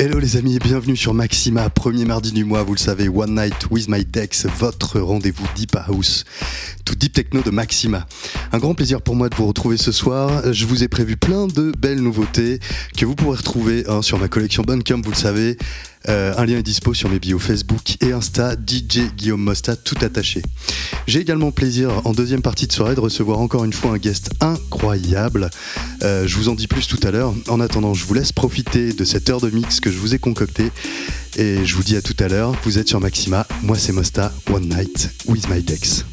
Hello les amis et bienvenue sur Maxima, premier mardi du mois, vous le savez, One Night with My Dex, votre rendez-vous Deep House, tout Deep Techno de Maxima. Un grand plaisir pour moi de vous retrouver ce soir, je vous ai prévu plein de belles nouveautés que vous pourrez retrouver hein, sur ma collection Buncombe, vous le savez, euh, un lien est dispo sur mes bios Facebook et Insta, DJ Guillaume Mosta, tout attaché. J'ai également plaisir en deuxième partie de soirée de recevoir encore une fois un guest incroyable. Euh, je vous en dis plus tout à l'heure. En attendant, je vous laisse profiter de cette heure de mix que je vous ai concoctée. Et je vous dis à tout à l'heure. Vous êtes sur Maxima. Moi, c'est Mosta. One night with my Dex.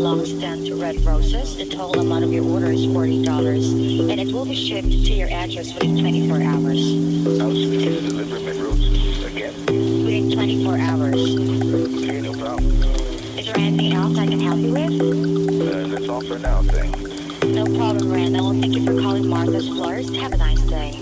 Dozen long stems red roses. The total amount of your order is forty dollars, and it will be shipped to your address within twenty-four hours. You deliver my roses again? Within twenty-four hours. Okay, no problem. Is there anything else I can help you with? Uh, that's all for now, thanks. No problem, Randall. Thank you for calling Martha's Florist. Have a nice day.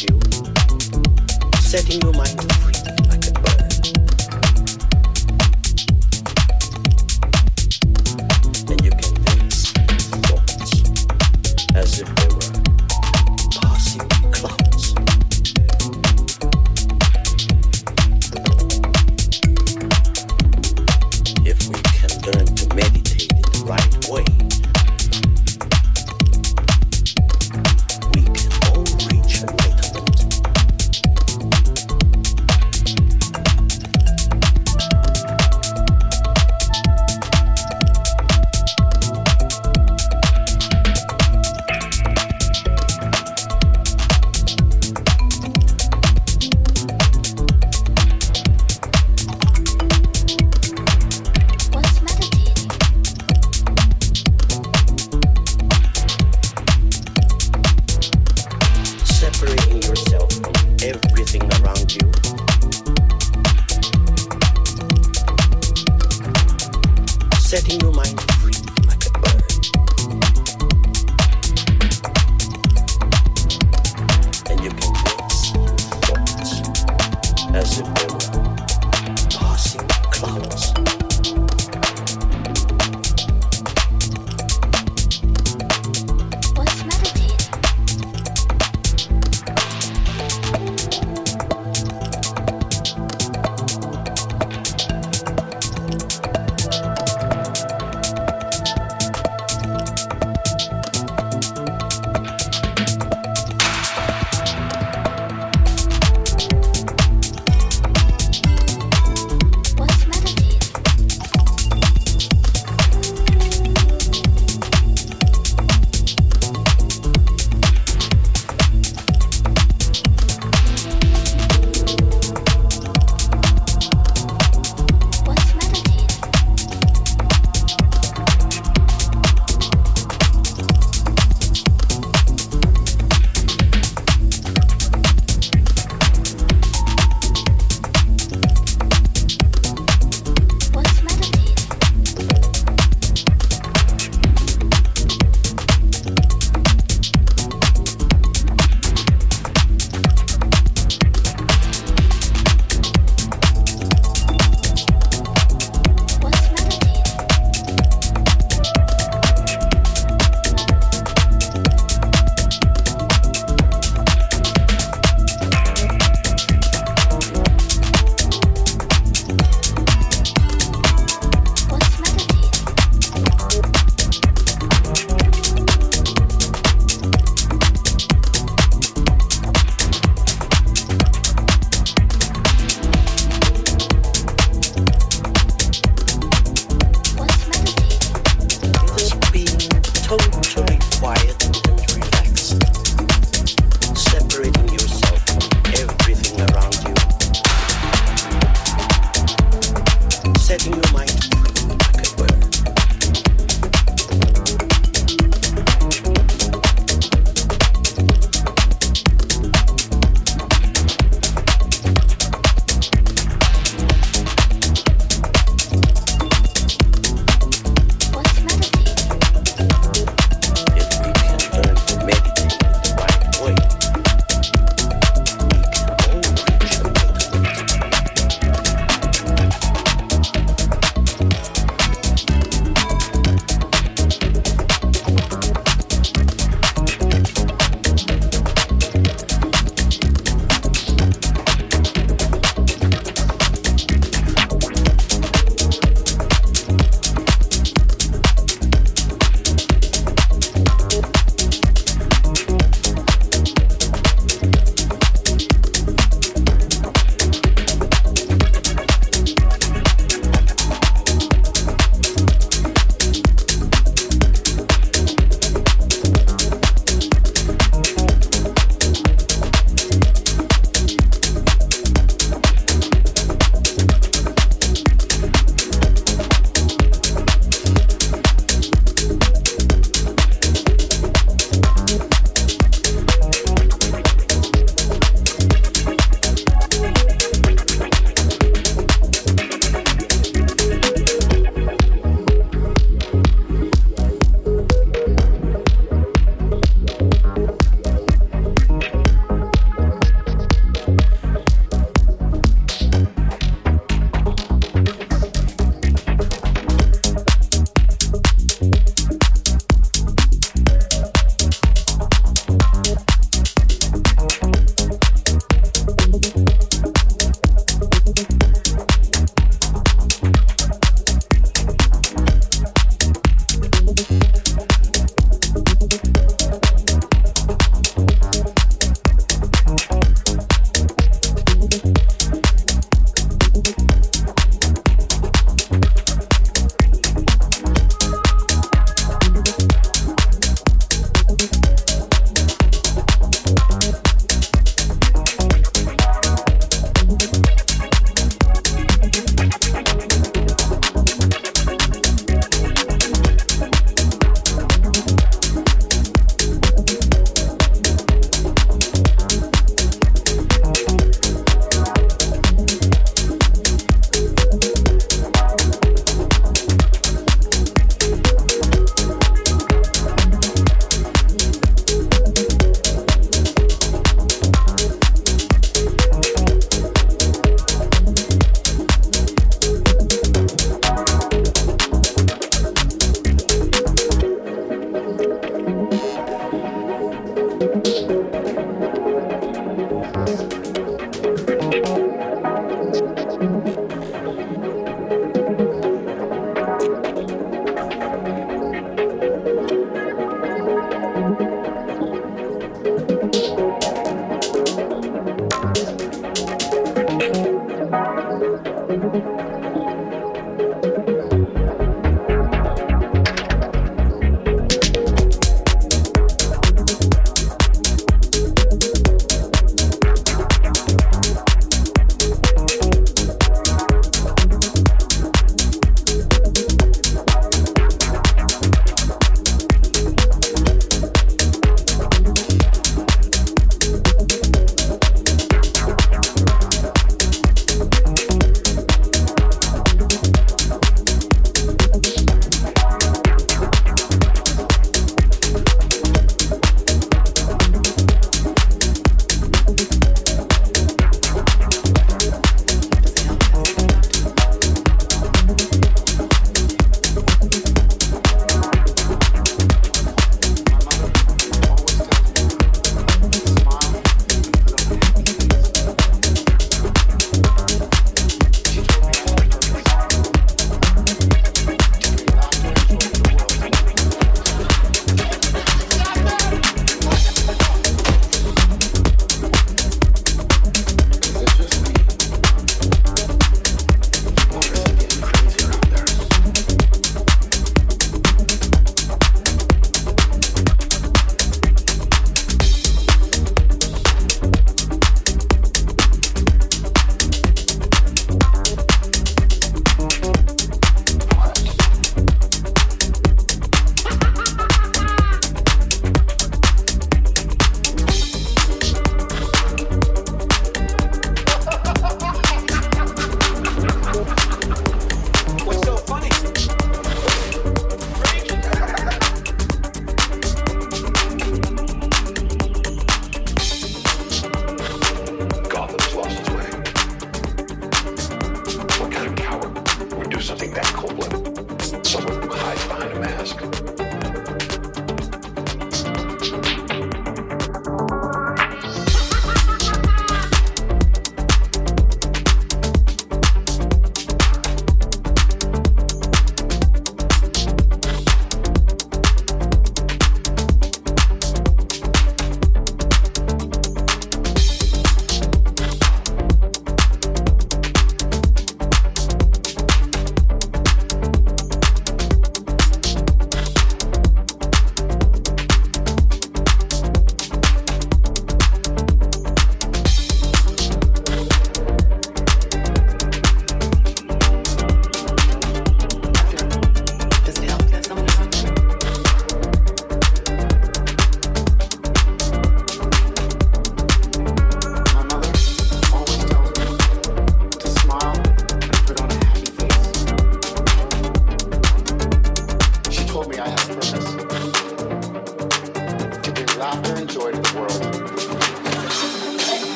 You. Setting your mind free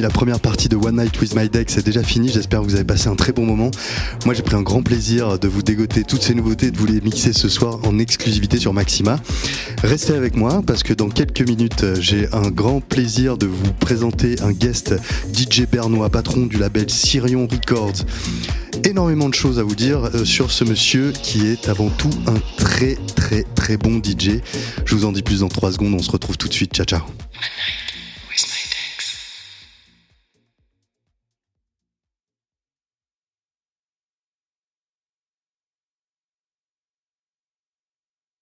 la première partie de One Night with My Deck c'est déjà fini. J'espère que vous avez passé un très bon moment. Moi j'ai pris un grand plaisir de vous dégoter toutes ces nouveautés, de vous les mixer ce soir en exclusivité sur Maxima. Restez avec moi parce que dans quelques minutes j'ai un grand plaisir de vous présenter un guest DJ bernois, patron du label Sirion Records. Énormément de choses à vous dire euh, sur ce monsieur qui est avant tout un très très très bon DJ. Je vous en dis plus dans 3 secondes, on se retrouve tout de suite. Ciao ciao.